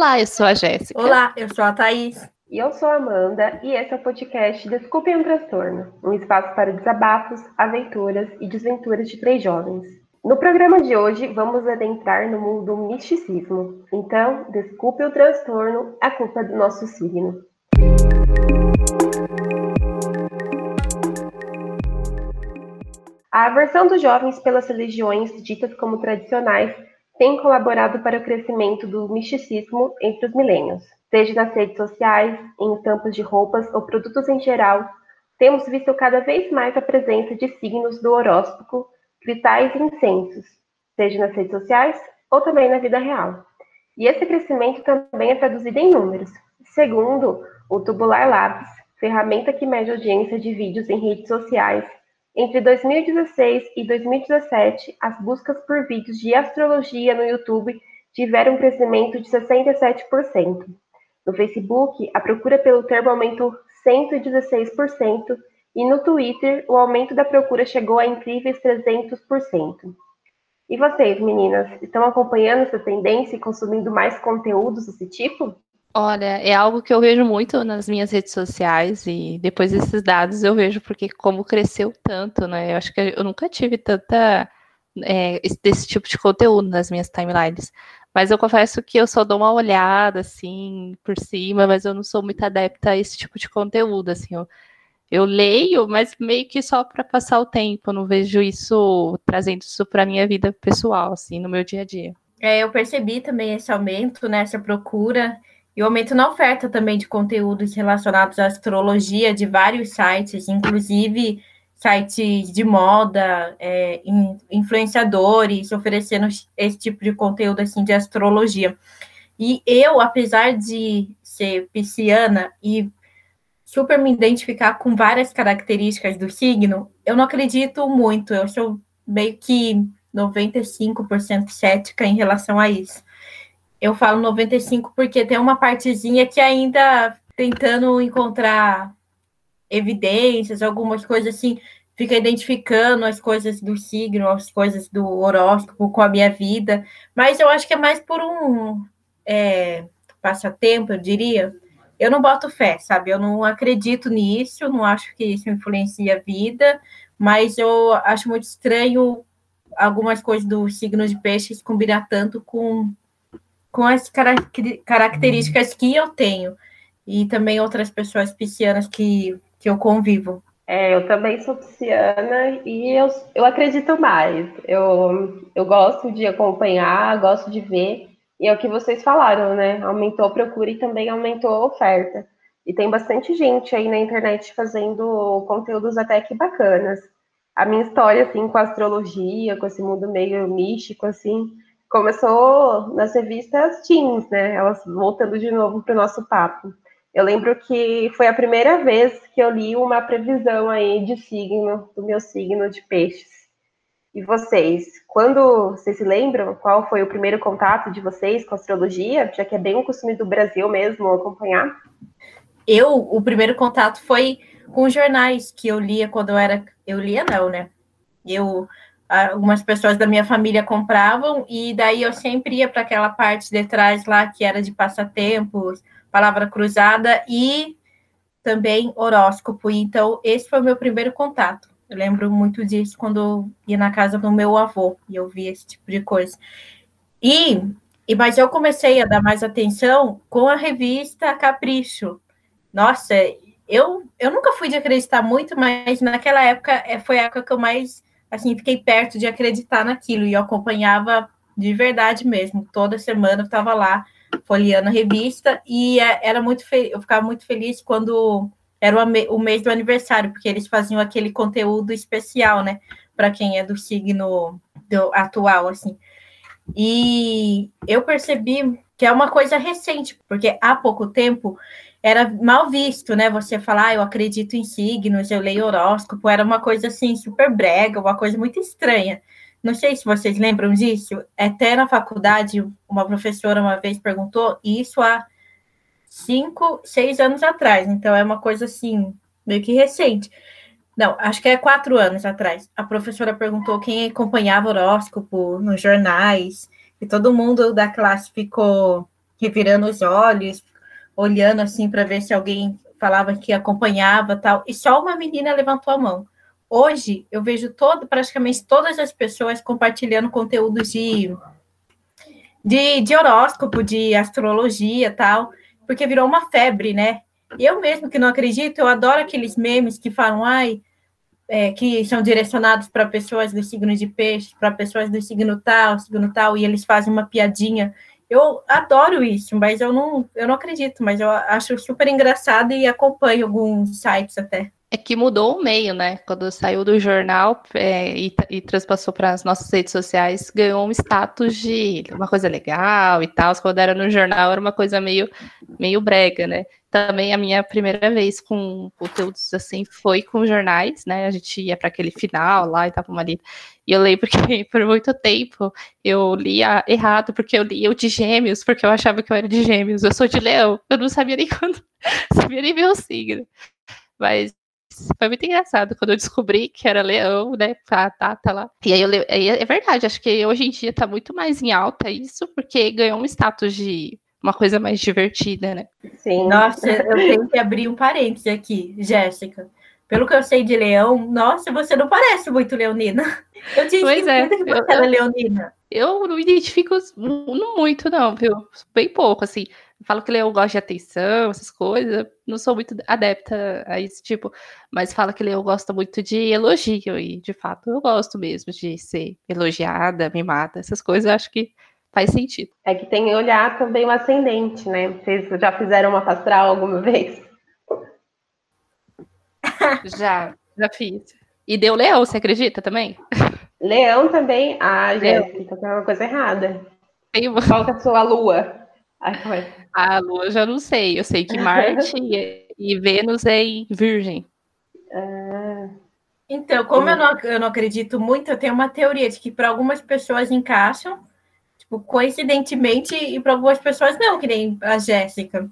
Olá, eu sou a Jéssica. Olá, eu sou a Thaís. E eu sou a Amanda, e esse é o podcast Desculpem um Transtorno, um espaço para desabafos, aventuras e desventuras de três jovens. No programa de hoje, vamos adentrar no mundo do misticismo. Então, desculpe o transtorno, a culpa é do nosso signo. A aversão dos jovens pelas religiões ditas como tradicionais tem colaborado para o crescimento do misticismo entre os milênios. Seja nas redes sociais, em estampas de roupas ou produtos em geral, temos visto cada vez mais a presença de signos do horóscopo, cristais e incensos, seja nas redes sociais ou também na vida real. E esse crescimento também é traduzido em números. Segundo o Tubular Labs, ferramenta que mede audiência de vídeos em redes sociais, entre 2016 e 2017, as buscas por vídeos de astrologia no YouTube tiveram um crescimento de 67%. No Facebook, a procura pelo termo aumentou 116%, e no Twitter, o aumento da procura chegou a incríveis 300%. E vocês, meninas, estão acompanhando essa tendência e consumindo mais conteúdos desse tipo? Olha, é algo que eu vejo muito nas minhas redes sociais e depois desses dados eu vejo porque como cresceu tanto, né? Eu acho que eu nunca tive tanta é, desse tipo de conteúdo nas minhas timelines. Mas eu confesso que eu só dou uma olhada assim por cima, mas eu não sou muito adepta a esse tipo de conteúdo, assim. Eu, eu leio, mas meio que só para passar o tempo. Eu não vejo isso trazendo isso para minha vida pessoal, assim, no meu dia a dia. É, eu percebi também esse aumento, né, essa procura e o aumento na oferta também de conteúdos relacionados à astrologia de vários sites, inclusive sites de moda, é, influenciadores oferecendo esse tipo de conteúdo assim de astrologia. E eu, apesar de ser pisciana e super me identificar com várias características do signo, eu não acredito muito, eu sou meio que 95% cética em relação a isso. Eu falo 95 porque tem uma partezinha que ainda tentando encontrar evidências, algumas coisas assim, fica identificando as coisas do signo, as coisas do horóscopo com a minha vida, mas eu acho que é mais por um é, passatempo, eu diria. Eu não boto fé, sabe? Eu não acredito nisso, não acho que isso influencia a vida, mas eu acho muito estranho algumas coisas do signo de peixes combinar tanto com com as características que eu tenho e também outras pessoas piscianas que, que eu convivo. É, eu também sou pisciana e eu, eu acredito mais. Eu, eu gosto de acompanhar, gosto de ver. E é o que vocês falaram, né? Aumentou a procura e também aumentou a oferta. E tem bastante gente aí na internet fazendo conteúdos até que bacanas. A minha história, assim, com a astrologia, com esse mundo meio místico, assim, começou nas revistas teens, né? Elas voltando de novo para o nosso papo. Eu lembro que foi a primeira vez que eu li uma previsão aí de signo, do meu signo de peixes. E vocês, quando vocês se lembram qual foi o primeiro contato de vocês com astrologia, já que é bem um costume do Brasil mesmo acompanhar? Eu, o primeiro contato foi com jornais que eu lia quando eu era, eu lia não, né? Eu algumas pessoas da minha família compravam, e daí eu sempre ia para aquela parte de trás lá que era de passatempos, palavra cruzada e também horóscopo. Então, esse foi o meu primeiro contato. Eu lembro muito disso quando ia na casa do meu avô e eu via esse tipo de coisa. E, e mas eu comecei a dar mais atenção com a revista Capricho. Nossa, eu, eu nunca fui de acreditar muito, mas naquela época é, foi a época que eu mais assim, fiquei perto de acreditar naquilo e eu acompanhava de verdade mesmo. Toda semana eu estava lá folheando a revista e é, era muito eu ficava muito feliz quando era o, mês do aniversário, porque eles faziam aquele conteúdo especial, né, para quem é do signo do, atual, assim. E eu percebi que é uma coisa recente, porque há pouco tempo era mal visto, né? Você falar, ah, eu acredito em signos, eu leio horóscopo, era uma coisa assim super brega, uma coisa muito estranha. Não sei se vocês lembram disso. Até na faculdade, uma professora uma vez perguntou, isso há cinco, seis anos atrás. Então é uma coisa assim, meio que recente. Não, acho que é quatro anos atrás. A professora perguntou quem acompanhava horóscopo nos jornais, e todo mundo da classe ficou revirando os olhos, olhando assim para ver se alguém falava que acompanhava tal, e só uma menina levantou a mão. Hoje eu vejo todo, praticamente todas as pessoas compartilhando conteúdos de, de, de horóscopo, de astrologia tal, porque virou uma febre, né? Eu mesmo que não acredito, eu adoro aqueles memes que falam, ai, é, que são direcionados para pessoas do signo de peixe, para pessoas do signo tal, signo tal, e eles fazem uma piadinha. Eu adoro isso, mas eu não, eu não acredito, mas eu acho super engraçado e acompanho alguns sites até. É que mudou o meio, né? Quando saiu do jornal é, e, e transpassou para as nossas redes sociais, ganhou um status de uma coisa legal e tal. Quando era no jornal, era uma coisa meio, meio brega, né? Também a minha primeira vez com conteúdos assim foi com jornais, né? A gente ia para aquele final lá e tava uma lida. E eu lembro que por muito tempo eu lia errado, porque eu lia o de gêmeos, porque eu achava que eu era de gêmeos. Eu sou de leão, eu não sabia nem quando, sabia nem meu signo. Mas foi muito engraçado quando eu descobri que era leão, né? A data lá. E aí eu aí é verdade, acho que hoje em dia tá muito mais em alta isso, porque ganhou um status de uma coisa mais divertida, né? Sim. Nossa, eu tenho que abrir um parêntese aqui, Jéssica. Pelo que eu sei de leão, nossa, você não parece muito leonina. Eu tinha pois é, que você eu, era leonina. Eu não identifico não muito, não, viu? Bem pouco, assim. Falo que leão gosta de atenção, essas coisas. Não sou muito adepta a esse tipo, mas fala que leão gosta muito de elogio, e de fato eu gosto mesmo de ser elogiada, mimada, essas coisas, acho que faz sentido. É que tem que olhar também o ascendente, né? Vocês já fizeram uma pastral alguma vez? já, já fiz. E deu leão, você acredita também? Leão também? Ah, Jéssica, tem uma coisa errada. Tem... Qual que é a sua lua? A lua eu já não sei. Eu sei que Marte e, e, Vênus é em Virgem. Ah. Então, como eu não, eu não acredito muito, eu tenho uma teoria de que para algumas pessoas encaixam, tipo, coincidentemente, e para algumas pessoas não, que nem a Jéssica.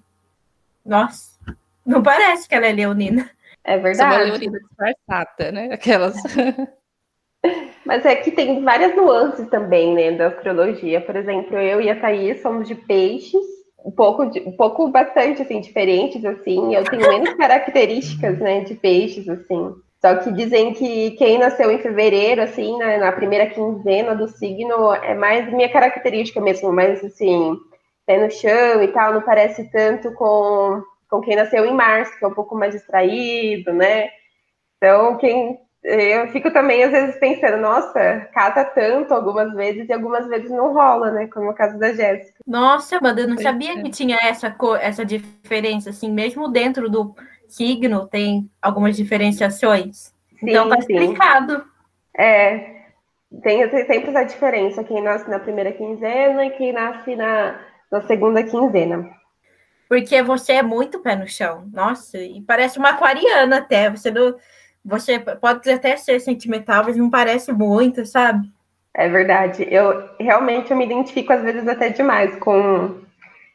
Nossa, não parece que ela é leonina. É verdade. Sou uma leonina disfarçada, né? Aquelas. Mas é que tem várias nuances também, né, da astrologia. Por exemplo, eu e a Thaís somos de peixes, um pouco, de, um pouco bastante, assim, diferentes, assim. Eu tenho menos características, né, de peixes, assim. Só que dizem que quem nasceu em fevereiro, assim, na, na primeira quinzena do signo, é mais minha característica mesmo, mais, assim, pé no chão e tal, não parece tanto com, com quem nasceu em março, que é um pouco mais distraído, né? Então, quem eu fico também, às vezes, pensando, nossa, casa tanto algumas vezes e algumas vezes não rola, né? Como o caso da Jéssica. Nossa, Amanda, eu não sabia é. que tinha essa, essa diferença, assim, mesmo dentro do signo tem algumas diferenciações. Sim, então tá explicado. É, tem, tem sempre essa diferença, quem nasce na primeira quinzena e quem nasce na, na segunda quinzena. Porque você é muito pé no chão, nossa, e parece uma aquariana até, você não você pode até ser sentimental, mas não parece muito, sabe? É verdade. Eu realmente eu me identifico às vezes até demais com,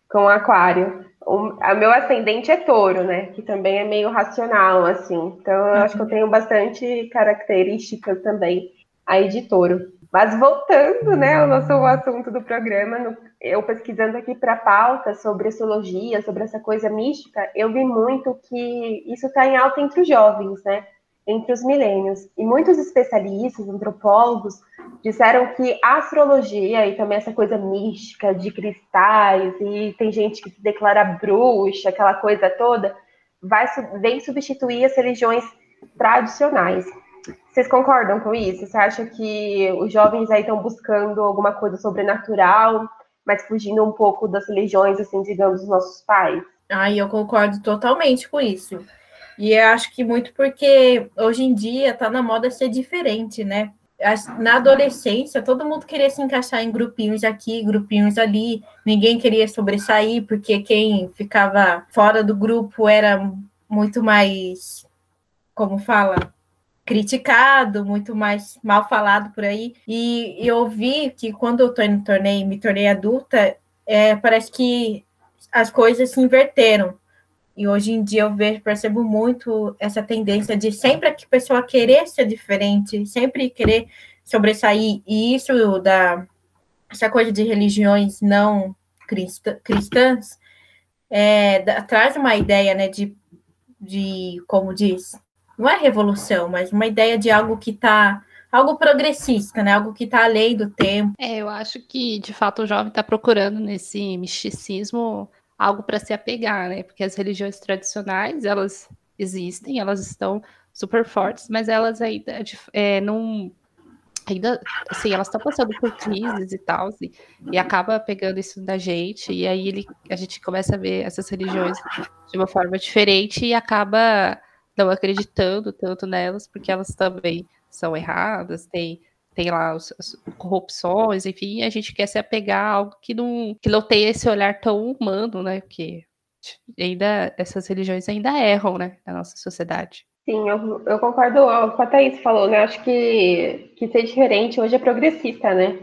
com o aquário. O a meu ascendente é touro, né? Que também é meio racional, assim. Então eu uhum. acho que eu tenho bastante características também aí de touro. Mas voltando, né, ao nosso assunto do programa, no, eu pesquisando aqui para a pauta sobre astrologia, sobre essa coisa mística, eu vi muito que isso está em alta entre os jovens, né? Entre os milênios. E muitos especialistas, antropólogos, disseram que a astrologia e também essa coisa mística de cristais, e tem gente que se declara bruxa, aquela coisa toda, vai, vem substituir as religiões tradicionais. Vocês concordam com isso? Você acha que os jovens aí estão buscando alguma coisa sobrenatural, mas fugindo um pouco das religiões, assim, digamos, dos nossos pais? Ai, eu concordo totalmente com isso. E eu acho que muito porque hoje em dia está na moda ser diferente, né? Na adolescência, todo mundo queria se encaixar em grupinhos aqui, grupinhos ali, ninguém queria sobressair, porque quem ficava fora do grupo era muito mais, como fala, criticado, muito mais mal falado por aí. E eu vi que quando eu tornei, me tornei adulta, é, parece que as coisas se inverteram. E hoje em dia eu vejo, percebo muito essa tendência de sempre a pessoa querer ser diferente, sempre querer sobressair. E isso da essa coisa de religiões não cristãs, é, traz uma ideia né, de, de, como diz, não é revolução, mas uma ideia de algo que está algo progressista, né? Algo que está além do tempo. É, eu acho que de fato o jovem está procurando nesse misticismo algo para se apegar, né? Porque as religiões tradicionais elas existem, elas estão super fortes, mas elas ainda é, não ainda assim, elas estão passando por crises e tal, assim, e acaba pegando isso da gente, e aí ele, a gente começa a ver essas religiões de uma forma diferente e acaba não acreditando tanto nelas, porque elas também são erradas, tem, tem lá as, as corrupções, enfim, a gente quer se apegar a algo que não, que não tem esse olhar tão humano, né? Porque ainda essas religiões ainda erram, né, na nossa sociedade. Sim, eu, eu concordo com a Thaís falou, né? Acho que, que ser diferente hoje é progressista, né?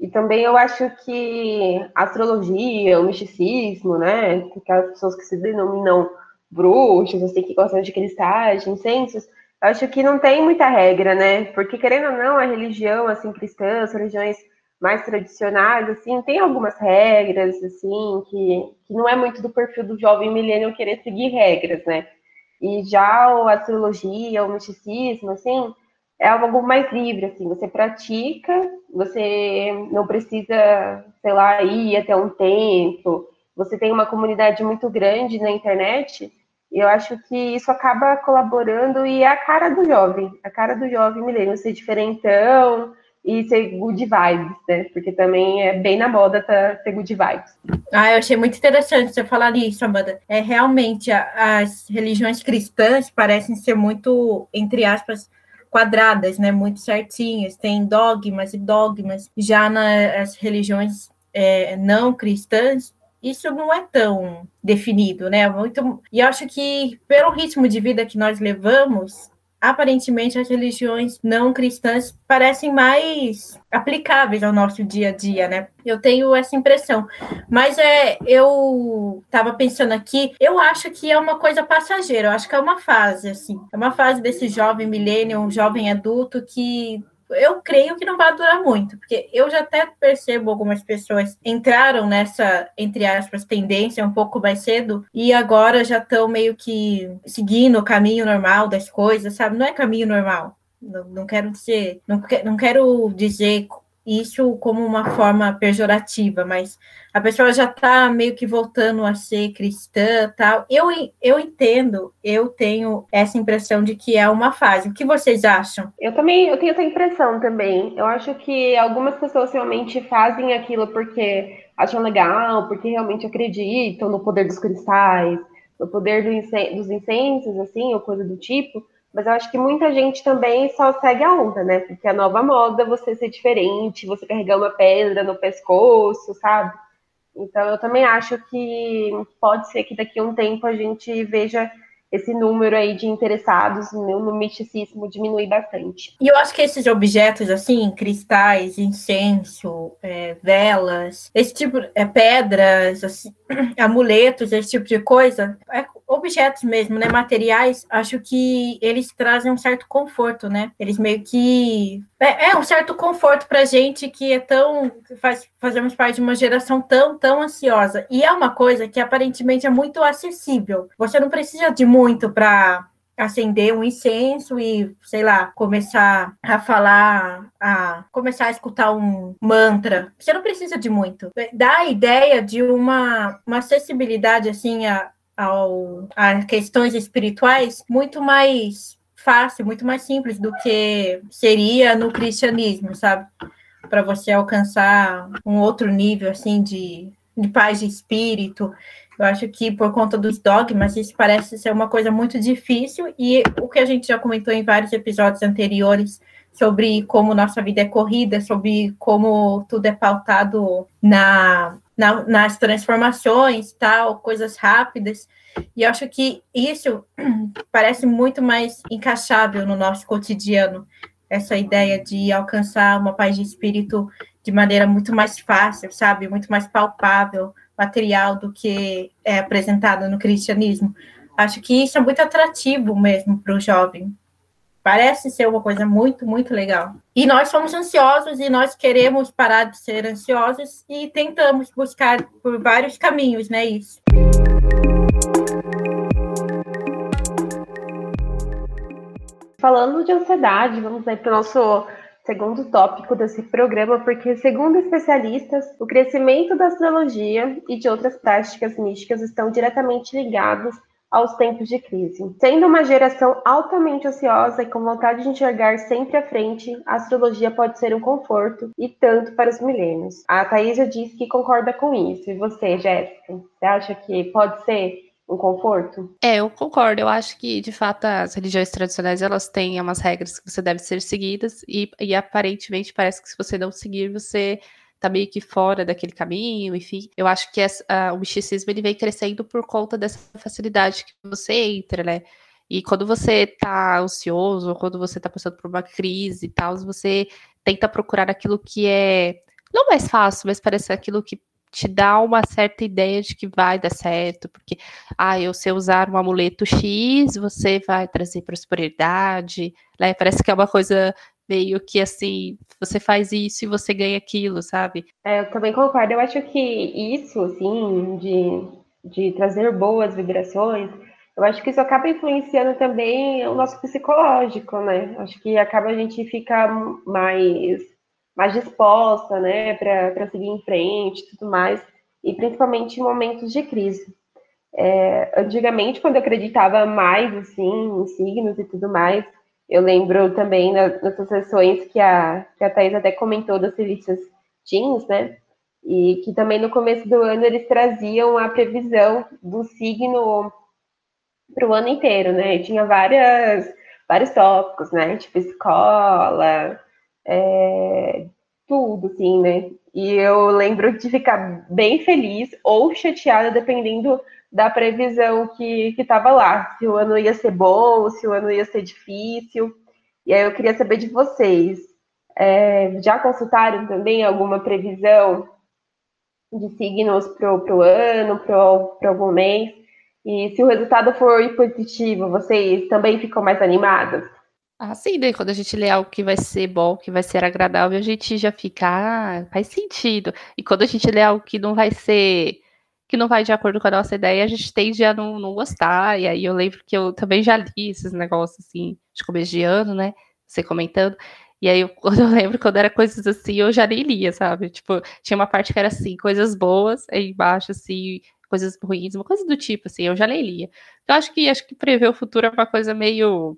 E também eu acho que a astrologia, o misticismo, né? Aquelas pessoas que se denominam bruxos, assim, que gostam de cristais, de incensos, acho que não tem muita regra, né? Porque, querendo ou não, a religião, assim, cristã, as religiões mais tradicionais, assim, tem algumas regras, assim, que, que não é muito do perfil do jovem milênio querer seguir regras, né? E já a astrologia, o misticismo, assim, é algo mais livre, assim, você pratica, você não precisa, sei lá, ir até um templo, você tem uma comunidade muito grande na internet, eu acho que isso acaba colaborando e é a cara do jovem, a cara do jovem milênio, ser diferentão e ser good vibes, né? Porque também é bem na moda tá, good vibes. Ah, eu achei muito interessante você falar isso, Amanda. É realmente a, as religiões cristãs parecem ser muito, entre aspas, quadradas, né? Muito certinhas, tem dogmas e dogmas. Já nas religiões é, não cristãs, isso não é tão definido, né? Muito, e acho que pelo ritmo de vida que nós levamos, aparentemente as religiões não cristãs parecem mais aplicáveis ao nosso dia a dia, né? Eu tenho essa impressão. Mas é, eu estava pensando aqui, eu acho que é uma coisa passageira, eu acho que é uma fase, assim. É uma fase desse jovem milênio, um jovem adulto que eu creio que não vai durar muito, porque eu já até percebo algumas pessoas entraram nessa, entre aspas, tendência um pouco mais cedo e agora já estão meio que seguindo o caminho normal das coisas, sabe? Não é caminho normal. Não, não quero dizer, não, não quero dizer isso como uma forma pejorativa, mas a pessoa já está meio que voltando a ser cristã tal. Eu, eu entendo, eu tenho essa impressão de que é uma fase. O que vocês acham? Eu também eu tenho essa impressão também. Eu acho que algumas pessoas realmente fazem aquilo porque acham legal, porque realmente acreditam no poder dos cristais, no poder do incêndio, dos incêndios, assim, ou coisa do tipo. Mas eu acho que muita gente também só segue a onda, né? Porque a nova moda você ser diferente, você carregar uma pedra no pescoço, sabe? Então eu também acho que pode ser que daqui a um tempo a gente veja esse número aí de interessados no, no misticismo diminuir bastante. E eu acho que esses objetos, assim, cristais, incenso, é, velas, esse tipo, é, pedras, assim, amuletos, esse tipo de coisa, é, objetos mesmo, né, materiais, acho que eles trazem um certo conforto, né? Eles meio que é, é um certo conforto para gente que é tão faz, fazemos parte de uma geração tão tão ansiosa e é uma coisa que aparentemente é muito acessível. Você não precisa de muito para acender um incenso e, sei lá, começar a falar, a começar a escutar um mantra. Você não precisa de muito. Dá a ideia de uma, uma acessibilidade assim a, ao, a questões espirituais muito mais fácil, muito mais simples do que seria no cristianismo, sabe? Para você alcançar um outro nível assim de, de paz de espírito. Eu acho que por conta dos dogmas, isso parece ser uma coisa muito difícil, e o que a gente já comentou em vários episódios anteriores sobre como nossa vida é corrida, sobre como tudo é pautado na, na nas transformações, tal, coisas rápidas. E eu acho que isso parece muito mais encaixável no nosso cotidiano, essa ideia de alcançar uma paz de espírito de maneira muito mais fácil, sabe? Muito mais palpável, material do que é apresentado no cristianismo. Acho que isso é muito atrativo mesmo para o jovem. Parece ser uma coisa muito, muito legal. E nós somos ansiosos e nós queremos parar de ser ansiosos e tentamos buscar por vários caminhos, né? Isso. Falando de ansiedade, vamos aí para o nosso segundo tópico desse programa, porque, segundo especialistas, o crescimento da astrologia e de outras práticas místicas estão diretamente ligados aos tempos de crise. Sendo uma geração altamente ansiosa e com vontade de enxergar sempre à frente, a astrologia pode ser um conforto e tanto para os milênios. A Thaís já disse que concorda com isso. E você, Jéssica? Você acha que pode ser um conforto? É, eu concordo. Eu acho que, de fato, as religiões tradicionais elas têm umas regras que você deve ser seguidas e, e aparentemente parece que se você não seguir, você tá meio que fora daquele caminho, enfim. Eu acho que essa, o misticismo ele vem crescendo por conta dessa facilidade que você entra, né? E quando você tá ansioso, quando você tá passando por uma crise e tal, você tenta procurar aquilo que é não mais fácil, mas parece aquilo que te dá uma certa ideia de que vai dar certo, porque ah, eu sei usar um amuleto X, você vai trazer prosperidade, né? Parece que é uma coisa meio que assim, você faz isso e você ganha aquilo, sabe? É, eu também concordo. Eu acho que isso, assim, de, de trazer boas vibrações, eu acho que isso acaba influenciando também o nosso psicológico, né? Acho que acaba a gente ficar mais, mais disposta, né, para seguir em frente e tudo mais, e principalmente em momentos de crise. É, antigamente, quando eu acreditava mais, assim, em signos e tudo mais, eu lembro também nas, nas sessões que a, que a Thais até comentou das revistas Teens, né? E que também no começo do ano eles traziam a previsão do signo para o ano inteiro, né? E tinha várias, vários tópicos, né? Tipo escola, é, tudo, assim, né? E eu lembro de ficar bem feliz ou chateada, dependendo da previsão que estava lá, se o ano ia ser bom, se o ano ia ser difícil. E aí eu queria saber de vocês, é, já consultaram também alguma previsão de signos para o ano, para algum mês? E se o resultado for positivo, vocês também ficam mais animadas? Ah, sim, né? Quando a gente lê algo que vai ser bom, que vai ser agradável, a gente já fica, ah, faz sentido. E quando a gente lê algo que não vai ser que não vai de acordo com a nossa ideia, a gente tende a não, não gostar. E aí eu lembro que eu também já li esses negócios assim, de começo de ano, né? Você comentando. E aí, eu, eu lembro, quando era coisas assim, eu já nem lia, sabe? Tipo, tinha uma parte que era assim, coisas boas, aí embaixo, assim, coisas ruins, uma coisa do tipo, assim, eu já nem lia. Eu acho que acho que prever o futuro é uma coisa meio.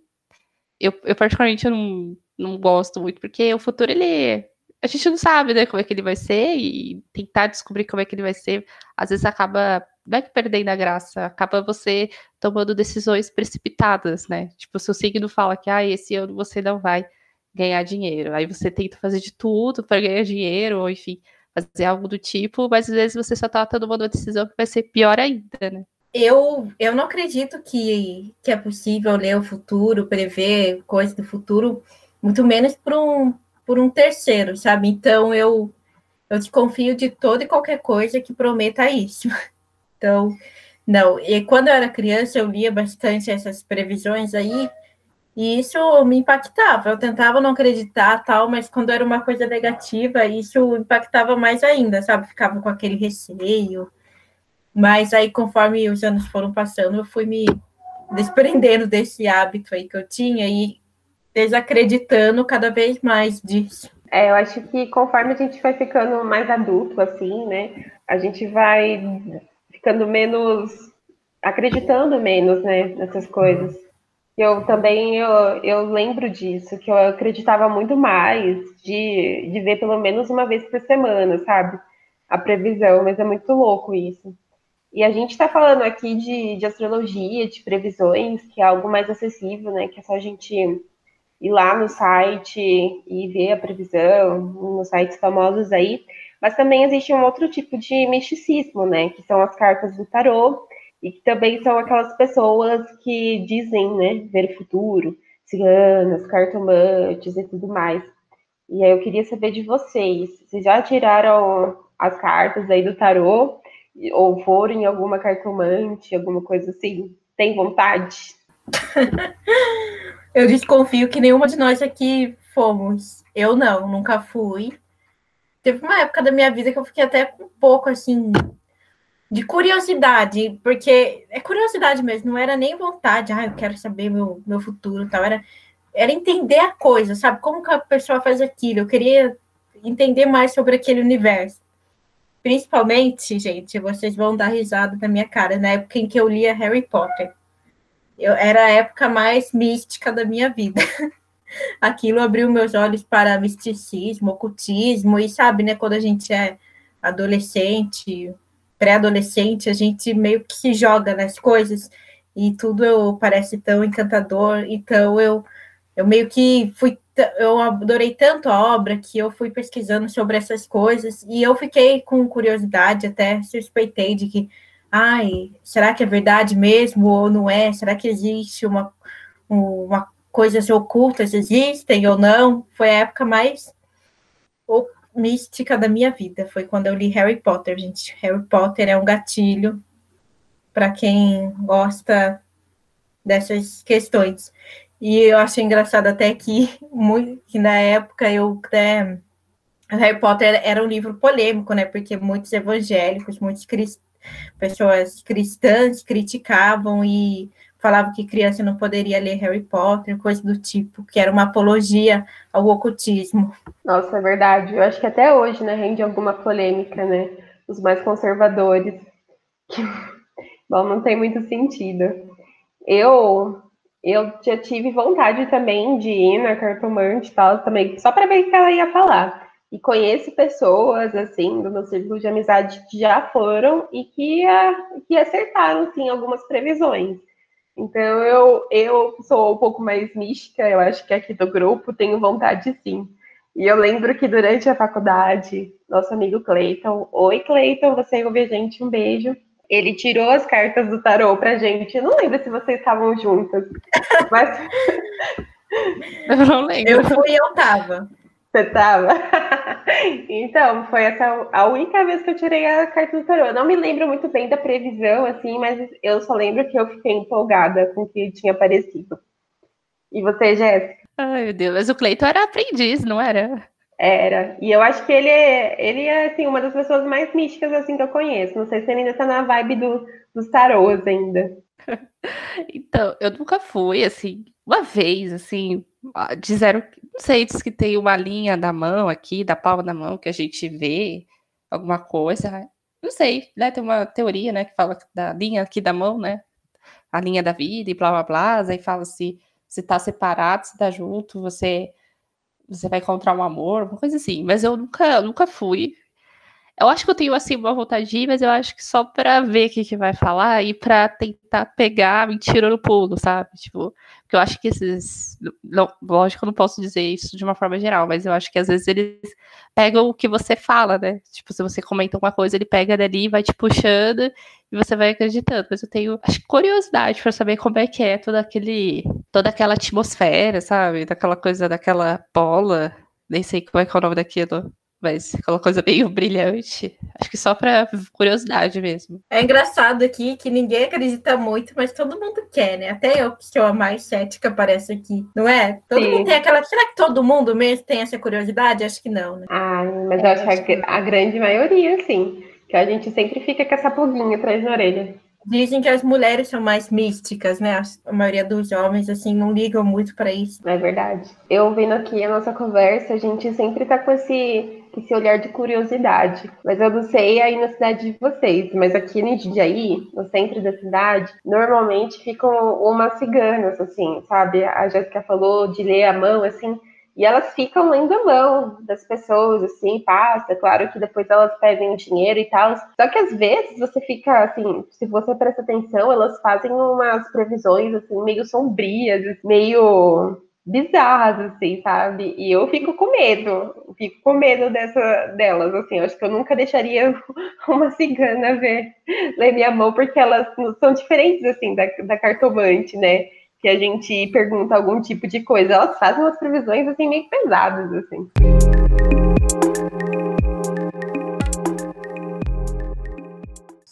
Eu, eu particularmente não, não gosto muito, porque o futuro, ele a gente não sabe, né, como é que ele vai ser e tentar descobrir como é que ele vai ser, às vezes acaba não é que perdendo a graça, acaba você tomando decisões precipitadas, né? Tipo, se o signo fala que ah, esse ano você não vai ganhar dinheiro, aí você tenta fazer de tudo para ganhar dinheiro, ou enfim, fazer algo do tipo, mas às vezes você só tá tomando uma decisão que vai ser pior ainda, né? Eu, eu não acredito que, que é possível ler o futuro, prever coisas do futuro, muito menos para um, por um terceiro, sabe? Então eu eu desconfio de toda e qualquer coisa que prometa isso. Então, não. E quando eu era criança, eu lia bastante essas previsões aí, e isso me impactava. Eu tentava não acreditar, tal, mas quando era uma coisa negativa, isso impactava mais ainda, sabe? Ficava com aquele receio. Mas aí, conforme os anos foram passando, eu fui me desprendendo desse hábito aí que eu tinha e desacreditando cada vez mais disso. É, eu acho que conforme a gente vai ficando mais adulto, assim, né, a gente vai ficando menos, acreditando menos, né, nessas coisas. Eu também, eu, eu lembro disso, que eu acreditava muito mais de, de ver pelo menos uma vez por semana, sabe, a previsão, mas é muito louco isso. E a gente está falando aqui de, de astrologia, de previsões, que é algo mais acessível, né, que é só a gente ir lá no site e ver a previsão, nos sites famosos aí, mas também existe um outro tipo de misticismo, né, que são as cartas do tarô, e que também são aquelas pessoas que dizem, né, ver o futuro, ciganas, cartomantes e tudo mais. E aí eu queria saber de vocês, vocês já tiraram as cartas aí do tarô, ou foram em alguma cartomante, alguma coisa assim? Tem vontade? eu desconfio que nenhuma de nós aqui fomos. Eu não, nunca fui. Teve uma época da minha vida que eu fiquei até um pouco assim de curiosidade, porque é curiosidade mesmo, não era nem vontade, ah, eu quero saber meu, meu futuro tal, era, era entender a coisa, sabe? Como que a pessoa faz aquilo, eu queria entender mais sobre aquele universo. Principalmente, gente, vocês vão dar risada da minha cara, na época em que eu lia Harry Potter. Eu, era a época mais mística da minha vida. Aquilo abriu meus olhos para misticismo, ocultismo, e sabe, né, quando a gente é adolescente, pré-adolescente, a gente meio que se joga nas coisas e tudo eu, parece tão encantador. Então eu, eu meio que fui, eu adorei tanto a obra que eu fui pesquisando sobre essas coisas e eu fiquei com curiosidade, até suspeitei de que, ai, será que é verdade mesmo ou não é? Será que existe uma, uma coisas ocultas existem ou não? Foi a época mais mística da minha vida. Foi quando eu li Harry Potter, gente. Harry Potter é um gatilho para quem gosta dessas questões. E eu achei engraçado até que, muito, que na época eu até. Harry Potter era um livro polêmico, né? Porque muitos evangélicos, muitas crist... pessoas cristãs criticavam e falava que criança não poderia ler Harry Potter, coisa do tipo, que era uma apologia ao ocultismo. Nossa, é verdade. Eu acho que até hoje, né, rende alguma polêmica, né? Os mais conservadores. Bom, não tem muito sentido. Eu eu já tive vontade também de ir na cartomante e tal, também, só para ver o que ela ia falar. E conheço pessoas, assim, do meu círculo de amizade que já foram e que, que acertaram, sim, algumas previsões. Então eu, eu sou um pouco mais mística, eu acho que aqui do grupo tenho vontade sim. E eu lembro que durante a faculdade, nosso amigo Cleiton, oi Cleiton, você ouve a gente, um beijo. Ele tirou as cartas do tarô pra gente. Eu não lembro se vocês estavam juntas, mas. Eu não lembro. Eu fui e eu tava. Você tava? Então, foi essa a única vez que eu tirei a carta do tarô. Eu não me lembro muito bem da previsão, assim, mas eu só lembro que eu fiquei empolgada com o que tinha aparecido. E você, Jéssica? Ai, meu Deus, mas o Cleiton era aprendiz, não era? Era. E eu acho que ele é, ele é assim, uma das pessoas mais místicas assim que eu conheço. Não sei se ele ainda tá na vibe do, dos tarôs ainda. então, eu nunca fui, assim, uma vez, assim, disseram, não sei, diz que tem uma linha da mão aqui, da palma da mão, que a gente vê alguma coisa. Não sei, né? Tem uma teoria, né, que fala da linha aqui da mão, né? A linha da vida e blá blá blá. Aí fala se se tá separado, se tá junto, você você vai encontrar um amor, uma coisa assim. Mas eu nunca, nunca fui. Eu acho que eu tenho assim uma vontade de ir, mas eu acho que só para ver o que, que vai falar e para tentar pegar a mentira no pulo, sabe? Tipo, porque eu acho que esses. Não, lógico eu não posso dizer isso de uma forma geral, mas eu acho que às vezes eles pegam o que você fala, né? Tipo, se você comenta uma coisa, ele pega dali e vai te puxando e você vai acreditando. Mas eu tenho, acho curiosidade para saber como é que é todo aquele. toda aquela atmosfera, sabe? Daquela coisa, daquela bola. Nem sei como é que é o nome daquilo mas aquela coisa meio brilhante. Acho que só para curiosidade mesmo. É engraçado aqui que ninguém acredita muito, mas todo mundo quer, né? Até eu, que sou a mais cética, aparece aqui. Não é? Todo Sim. mundo tem aquela. Será que todo mundo mesmo tem essa curiosidade? Acho que não, né? Ah, mas é, eu acho, acho que a, a grande maioria, sim. Que a gente sempre fica com essa pulguinha atrás da orelha. Dizem que as mulheres são mais místicas, né? A maioria dos homens, assim, não ligam muito para isso. É verdade. Eu vendo aqui a nossa conversa, a gente sempre tá com esse, esse olhar de curiosidade. Mas eu não sei aí na cidade de vocês, mas aqui no Jundiaí, no centro da cidade, normalmente ficam umas ciganas, assim, sabe? A Jéssica falou de ler a mão, assim, e elas ficam lendo a mão das pessoas, assim, passa. Claro que depois elas pedem o dinheiro e tal. Só que às vezes você fica, assim, se você presta atenção, elas fazem umas previsões, assim, meio sombrias, meio bizarras, assim, sabe? E eu fico com medo, fico com medo dessa, delas, assim. Acho que eu nunca deixaria uma cigana ver, ler minha mão, porque elas são diferentes, assim, da, da cartomante, né? que a gente pergunta algum tipo de coisa, elas fazem umas previsões assim meio pesadas assim.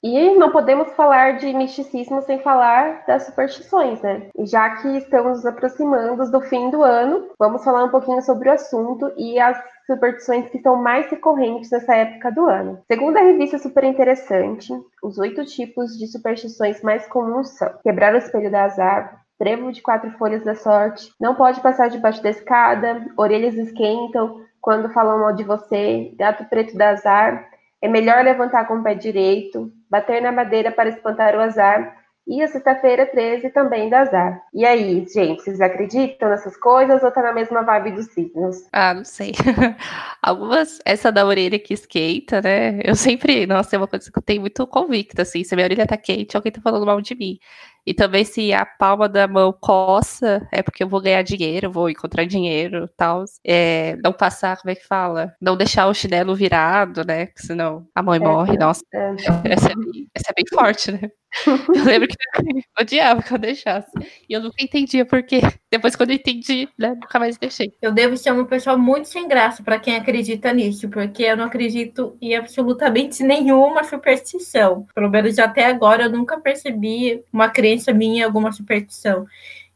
E não podemos falar de misticismo sem falar das superstições, né? Já que estamos nos aproximando do fim do ano, vamos falar um pouquinho sobre o assunto e as superstições que são mais recorrentes nessa época do ano. Segundo a revista Super Interessante, os oito tipos de superstições mais comuns são quebrar o espelho da azar, trevo de quatro folhas da sorte, não pode passar debaixo da escada, orelhas esquentam quando falam mal de você, gato preto da azar, é melhor levantar com o pé direito, bater na madeira para espantar o azar, e a sexta-feira 13 também dá azar. E aí, gente, vocês acreditam nessas coisas ou tá na mesma vibe dos signos? Ah, não sei. Algumas, essa da orelha que esquenta, né? Eu sempre, nossa, é uma coisa que eu tenho muito convicta, assim, se minha orelha tá quente, alguém tá falando mal de mim. E também se a palma da mão coça, é porque eu vou ganhar dinheiro, vou encontrar dinheiro tal. É, não passar, como é que fala? Não deixar o chinelo virado, né? Porque senão a mãe é, morre. Nossa, é. Essa, é bem, essa é bem forte, né? Eu lembro que eu odiava que eu deixasse. E eu nunca entendia por quê. Depois, quando eu entendi, né, nunca mais deixei. Eu devo ser uma pessoa muito sem graça para quem acredita nisso, porque eu não acredito em absolutamente nenhuma superstição. Pelo menos até agora eu nunca percebi uma crença minha em alguma superstição.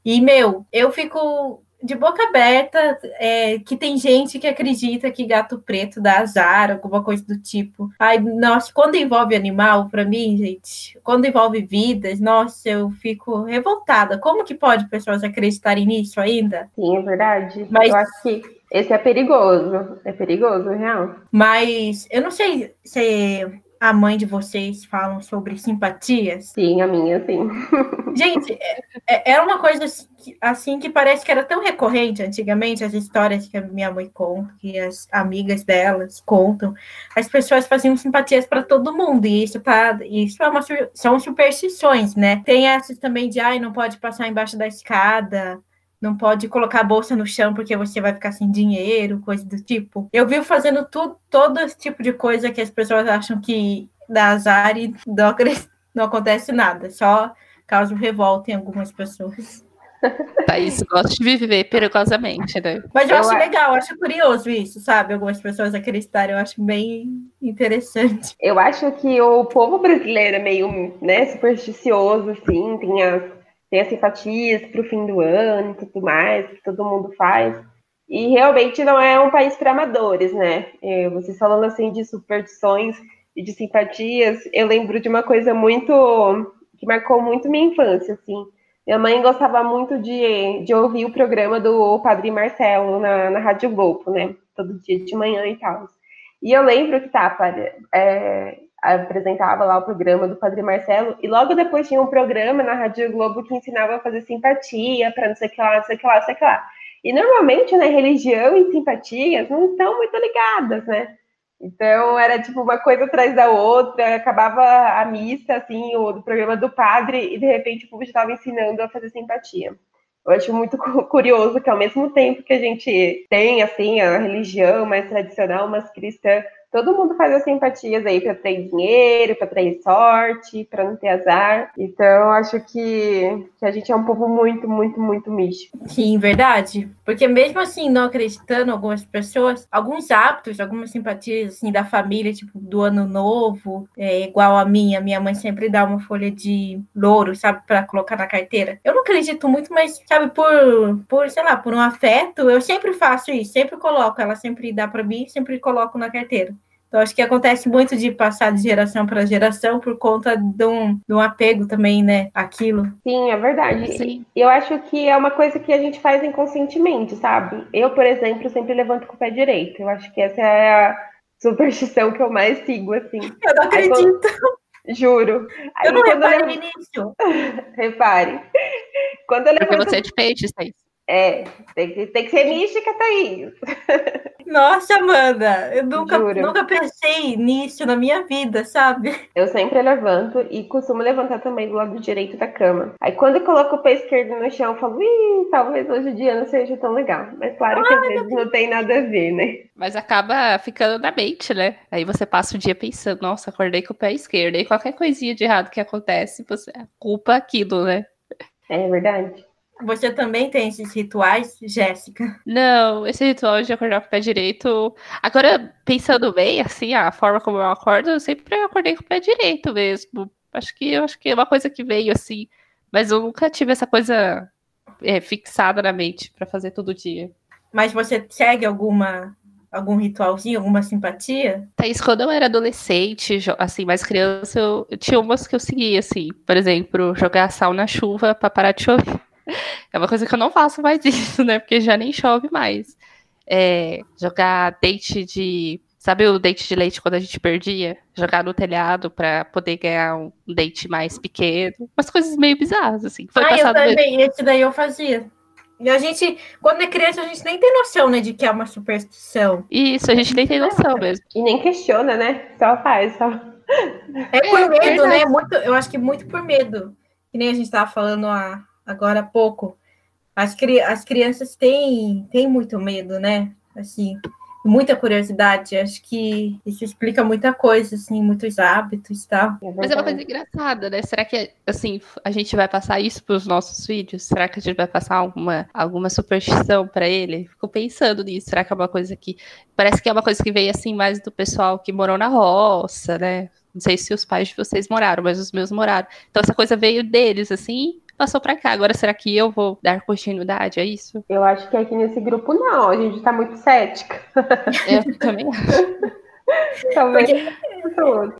E, meu, eu fico de boca aberta é, que tem gente que acredita que gato preto dá azar, alguma coisa do tipo. Ai, nossa, quando envolve animal, para mim, gente, quando envolve vidas, nossa, eu fico revoltada. Como que pode pessoas acreditarem nisso ainda? Sim, é verdade. Mas eu acho que esse é perigoso, é perigoso, real. Mas eu não sei se a mãe de vocês falam sobre simpatias? Sim, a minha, sim. Gente, é, é, uma coisa assim que parece que era tão recorrente antigamente, as histórias que a minha mãe conta, que as amigas delas contam. As pessoas faziam simpatias para todo mundo, e isso, tá, isso é uma, são superstições, né? Tem essas também de, ai, não pode passar embaixo da escada, não pode colocar a bolsa no chão porque você vai ficar sem dinheiro, coisa do tipo. Eu vivo fazendo tudo, todo esse tipo de coisa que as pessoas acham que dá azar e não, não acontece nada, só causa revolta em algumas pessoas. Thaís gosta de viver perigosamente, né? Mas eu, eu acho legal, eu acho curioso isso, sabe? Algumas pessoas acreditarem, eu acho bem interessante. Eu acho que o povo brasileiro é meio, né, supersticioso, assim, tem as tem as simpatias para o fim do ano e tudo mais, que todo mundo faz. E realmente não é um país para amadores, né? É, vocês falando assim de superstições e de simpatias, eu lembro de uma coisa muito que marcou muito minha infância, assim. Minha mãe gostava muito de, de ouvir o programa do Padre Marcelo na, na Rádio Globo, né? Todo dia de manhã e tal. E eu lembro que tá, é, apresentava lá o programa do Padre Marcelo, e logo depois tinha um programa na Rádio Globo que ensinava a fazer simpatia para não sei o que lá, não sei o que lá, não sei o que lá. E normalmente, né, religião e simpatias não estão muito ligadas, né? Então era tipo uma coisa atrás da outra, acabava a missa, assim, o do programa do padre, e de repente o público estava ensinando a fazer simpatia. Eu acho muito curioso que ao mesmo tempo que a gente tem, assim, a religião mais tradicional, mas cristã, todo mundo faz as simpatias aí para atrair dinheiro, para atrair sorte, para não ter azar. Então, acho que, que a gente é um povo muito, muito, muito místico. Sim, verdade. Porque mesmo assim, não acreditando algumas pessoas, alguns hábitos, algumas simpatias assim da família, tipo do ano novo, é igual a minha, minha mãe sempre dá uma folha de louro, sabe, para colocar na carteira. Eu não acredito muito, mas sabe, por, por, sei lá, por um afeto, eu sempre faço isso, sempre coloco, ela sempre dá para mim, sempre coloco na carteira. Então, acho que acontece muito de passar de geração para geração por conta de um, de um apego também, né? Aquilo. Sim, é verdade. Sim. Eu acho que é uma coisa que a gente faz inconscientemente, sabe? Eu, por exemplo, sempre levanto com o pé direito. Eu acho que essa é a superstição que eu mais sigo, assim. Eu não acredito. Aí, quando... Juro. Aí, eu não reparei eu... nisso. Repare. Quando eu levanto... Porque você é de peixes, Thaís. É, tem que, tem que ser mística, Thaís. Nossa, Amanda, eu nunca, nunca pensei nisso na minha vida, sabe? Eu sempre levanto e costumo levantar também do lado direito da cama. Aí quando eu coloco o pé esquerdo no chão, eu falo, ih, talvez hoje o dia não seja tão legal. Mas claro que Ai, às vezes não tem nada a ver, né? Mas acaba ficando na mente, né? Aí você passa o dia pensando, nossa, acordei com o pé esquerdo. E qualquer coisinha de errado que acontece, você culpa aquilo, né? É verdade. Você também tem esses rituais, Jéssica? Não, esse ritual de acordar com o pé direito. Agora, pensando bem, assim, a forma como eu acordo, eu sempre acordei com o pé direito mesmo. Acho que acho que é uma coisa que veio assim, mas eu nunca tive essa coisa é, fixada na mente para fazer todo dia. Mas você segue alguma algum ritualzinho, alguma simpatia? Thaís, quando eu era adolescente, assim, mais criança, eu, eu tinha umas que eu seguia, assim, por exemplo, jogar sal na chuva para parar de chover. É uma coisa que eu não faço mais isso, né? Porque já nem chove mais. É, jogar dente de. Sabe o dente de leite quando a gente perdia? Jogar no telhado para poder ganhar um dente mais pequeno. Umas coisas meio bizarras, assim. Foi ah, passado eu também. Mesmo. Esse daí eu fazia. E a gente, quando é criança, a gente nem tem noção, né, de que é uma superstição. Isso, a gente nem tem noção mesmo. E nem questiona, né? Só faz, só. É por é, medo, é né? Muito, eu acho que muito por medo. Que nem a gente estava falando há, agora há pouco. As, cri as crianças têm, têm muito medo, né? Assim, muita curiosidade. Acho que isso explica muita coisa, assim, muitos hábitos e tal. É Mas é uma coisa engraçada, né? Será que, assim, a gente vai passar isso para os nossos filhos? Será que a gente vai passar alguma, alguma superstição para ele? Fico pensando nisso. Será que é uma coisa que. Parece que é uma coisa que veio, assim, mais do pessoal que morou na roça, né? Não sei se os pais de vocês moraram, mas os meus moraram. Então essa coisa veio deles, assim, passou para cá. Agora, será que eu vou dar continuidade a isso? Eu acho que aqui nesse grupo não, a gente tá muito cética. Eu também acho.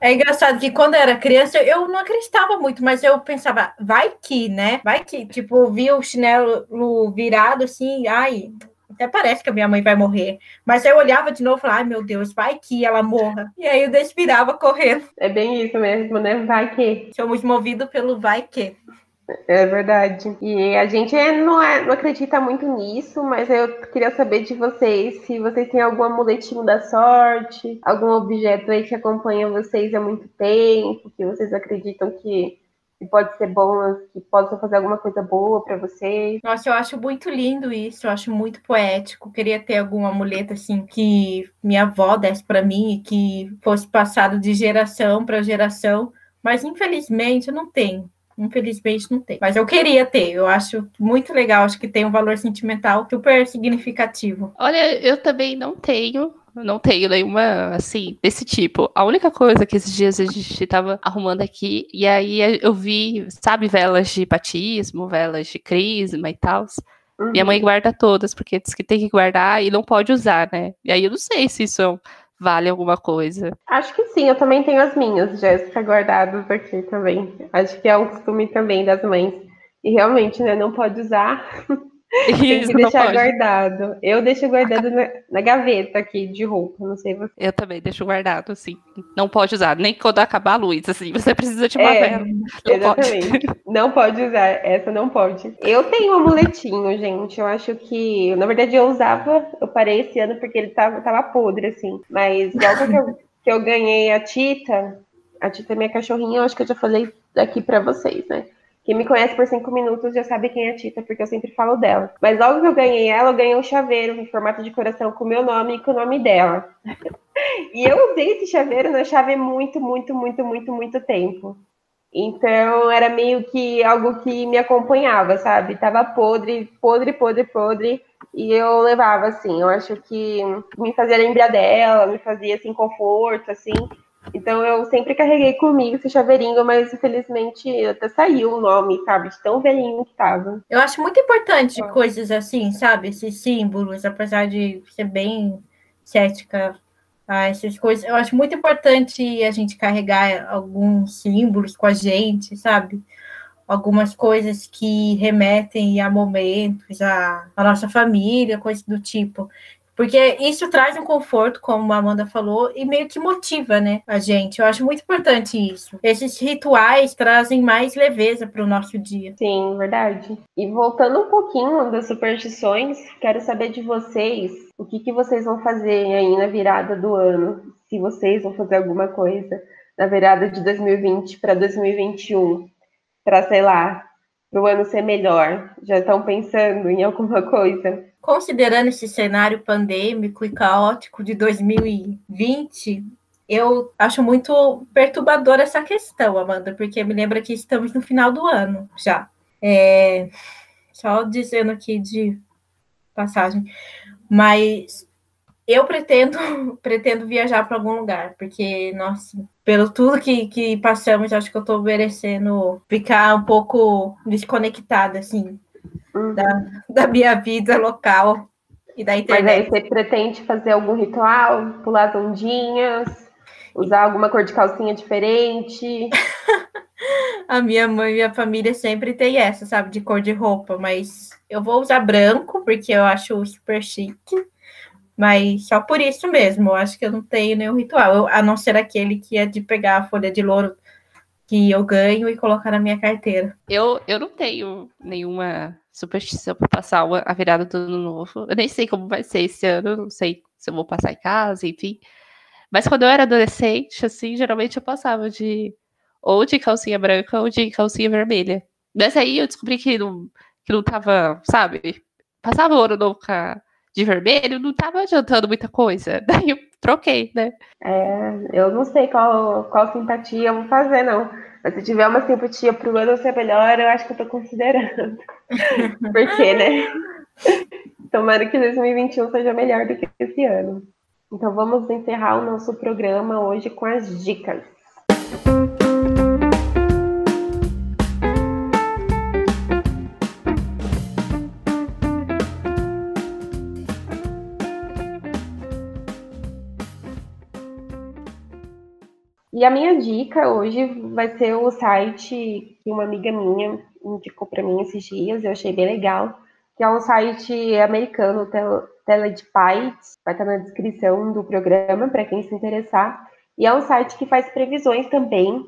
É engraçado que quando eu era criança eu não acreditava muito, mas eu pensava, vai que, né? Vai que, tipo, via o chinelo virado assim, ai, até parece que a minha mãe vai morrer. Mas eu olhava de novo e falava, ai meu Deus, vai que ela morra. E aí eu desvirava correndo. É bem isso mesmo, né? Vai que. Somos movidos pelo vai que. É verdade. E a gente não, é, não acredita muito nisso, mas eu queria saber de vocês se vocês têm algum amuletinho da sorte, algum objeto aí que acompanha vocês há muito tempo, que vocês acreditam que, que pode ser bom, que possa fazer alguma coisa boa para vocês. Nossa, eu acho muito lindo isso, eu acho muito poético. Queria ter algum amuleto assim que minha avó desse para mim e que fosse passado de geração para geração, mas infelizmente eu não tenho. Infelizmente não tem. Mas eu queria ter. Eu acho muito legal. Acho que tem um valor sentimental super significativo. Olha, eu também não tenho. Não tenho nenhuma, assim, desse tipo. A única coisa que esses dias a gente tava arrumando aqui, e aí eu vi, sabe, velas de batismo, velas de crisma e tal. Uhum. Minha mãe guarda todas, porque diz que tem que guardar e não pode usar, né? E aí eu não sei se isso é vale alguma coisa. Acho que sim, eu também tenho as minhas, Jéssica, guardadas aqui também. Acho que é um costume também das mães. E realmente, né, não pode usar. Tem que deixar guardado. Eu deixo guardado na, na, gaveta aqui de roupa, não sei você. Eu também deixo guardado, assim. Não pode usar, nem quando acabar a luz, assim. Você precisa de uma é, vela. Não exatamente. Pode. Não pode usar, essa não pode. Eu tenho um amuletinho, gente. Eu acho que, na verdade, eu usava, eu parei esse ano porque ele tava, tava podre, assim. Mas logo que eu, que eu ganhei a Tita, a Tita é minha cachorrinha, eu acho que eu já falei aqui para vocês, né? Quem me conhece por cinco minutos já sabe quem é a Tita, porque eu sempre falo dela. Mas logo que eu ganhei ela, eu ganhei um chaveiro em formato de coração com o meu nome e com o nome dela. e eu usei esse chaveiro na chave muito, muito, muito, muito, muito tempo. Então era meio que algo que me acompanhava, sabe? Tava podre, podre, podre, podre. E eu levava assim, eu acho que me fazia lembrar dela, me fazia assim conforto, assim. Então eu sempre carreguei comigo esse chaveirinho, mas infelizmente até saiu o nome, sabe? De tão velhinho que tava. Eu acho muito importante ah. coisas assim, sabe? Esses símbolos, apesar de ser bem cética a essas coisas. Eu acho muito importante a gente carregar alguns símbolos com a gente, sabe? Algumas coisas que remetem a momentos, a, a nossa família, coisas do tipo. Porque isso traz um conforto, como a Amanda falou, e meio que motiva, né, a gente. Eu acho muito importante isso. Esses rituais trazem mais leveza para o nosso dia. Sim, verdade. E voltando um pouquinho das superstições, quero saber de vocês o que, que vocês vão fazer aí na virada do ano. Se vocês vão fazer alguma coisa na virada de 2020 para 2021, para, sei lá, para o ano ser melhor. Já estão pensando em alguma coisa? considerando esse cenário pandêmico e caótico de 2020, eu acho muito perturbadora essa questão, Amanda, porque me lembra que estamos no final do ano já. É, só dizendo aqui de passagem. Mas eu pretendo pretendo viajar para algum lugar, porque, nossa, pelo tudo que, que passamos, acho que eu estou merecendo ficar um pouco desconectada, assim, uhum. da, da minha vida local e da internet. Mas aí você pretende fazer algum ritual, pular as ondinhas, usar alguma cor de calcinha diferente? a minha mãe e minha família sempre tem essa, sabe, de cor de roupa, mas eu vou usar branco, porque eu acho super chique. Mas só por isso mesmo, eu acho que eu não tenho nenhum ritual, eu, a não ser aquele que é de pegar a folha de louro que eu ganho e colocar na minha carteira. Eu, eu não tenho nenhuma superstição para passar a virada do ano novo. Eu nem sei como vai ser esse ano, não sei se eu vou passar em casa, enfim. Mas quando eu era adolescente, assim, geralmente eu passava de ou de calcinha branca ou de calcinha vermelha. Mas aí eu descobri que não, que não tava, sabe? Passava o ano novo com a de vermelho, não tava adiantando muita coisa. Daí eu troquei, né? É, eu não sei qual, qual simpatia eu vou fazer, não. Mas se tiver uma simpatia pro ano ser melhor, eu acho que eu tô considerando. Por quê, né? Tomara que 2021 seja melhor do que esse ano. Então vamos encerrar o nosso programa hoje com as dicas. E a minha dica hoje vai ser o site que uma amiga minha indicou para mim esses dias, eu achei bem legal, que é um site americano, Paz, vai estar na descrição do programa para quem se interessar. E é um site que faz previsões também,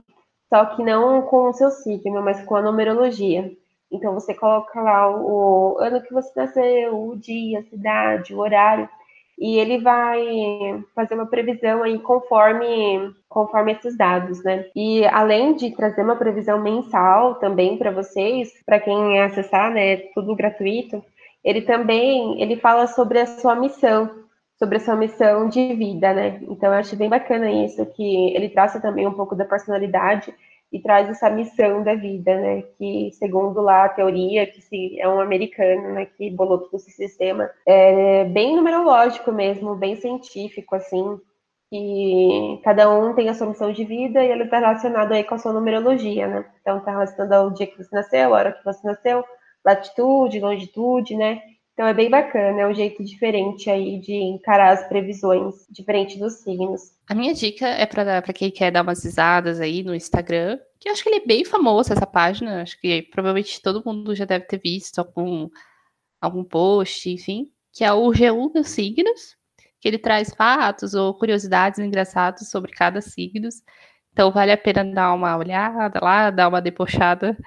só que não com o seu signo, mas com a numerologia. Então você coloca lá o ano que você nasceu, o dia, a cidade, o horário, e ele vai fazer uma previsão aí conforme conforme esses dados, né? E além de trazer uma previsão mensal também para vocês, para quem acessar, né, tudo gratuito, ele também ele fala sobre a sua missão, sobre a sua missão de vida, né? Então eu acho bem bacana isso que ele traça também um pouco da personalidade e traz essa missão da vida, né? Que segundo lá a teoria, que se é um americano, né, que bolou todo esse sistema, é bem numerológico mesmo, bem científico, assim, que cada um tem a sua missão de vida e ele está relacionado aí com a sua numerologia, né? Então está relacionado ao dia que você nasceu, a hora que você nasceu, latitude, longitude, né? Então é bem bacana, é um jeito diferente aí de encarar as previsões, diferente dos signos. A minha dica é para quem quer dar umas risadas aí no Instagram, que eu acho que ele é bem famoso, essa página. Acho que provavelmente todo mundo já deve ter visto algum, algum post, enfim, que é o G1 dos signos, que ele traz fatos ou curiosidades engraçadas sobre cada signo. Então vale a pena dar uma olhada lá, dar uma debochada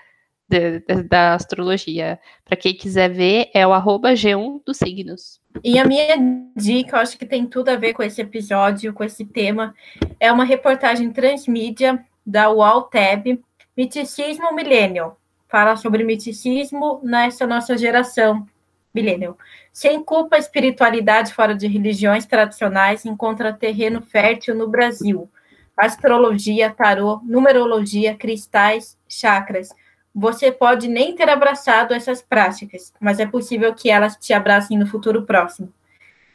de, de, da astrologia. Para quem quiser ver, é o arroba G1 dos signos. E a minha dica, eu acho que tem tudo a ver com esse episódio, com esse tema, é uma reportagem transmídia da UALTEB, Miticismo Millennial. Fala sobre miticismo nessa nossa geração, millennial. Sem culpa, a espiritualidade fora de religiões tradicionais encontra terreno fértil no Brasil. Astrologia, tarô, numerologia, cristais, chakras – você pode nem ter abraçado essas práticas, mas é possível que elas te abracem no futuro próximo.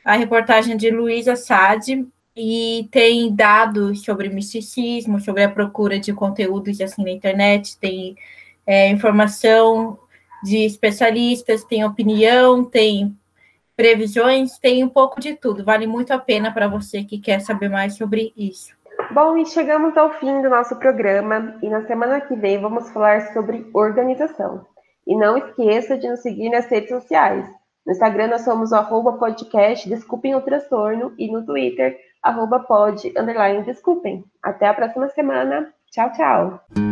A reportagem de Luísa Sade e tem dados sobre misticismo, sobre a procura de conteúdos assim na internet, tem é, informação de especialistas, tem opinião, tem previsões, tem um pouco de tudo. Vale muito a pena para você que quer saber mais sobre isso. Bom, e chegamos ao fim do nosso programa e na semana que vem vamos falar sobre organização. E não esqueça de nos seguir nas redes sociais. No Instagram nós somos o podcast Desculpem o Transtorno e no Twitter arroba pod desculpem. Até a próxima semana. Tchau, tchau.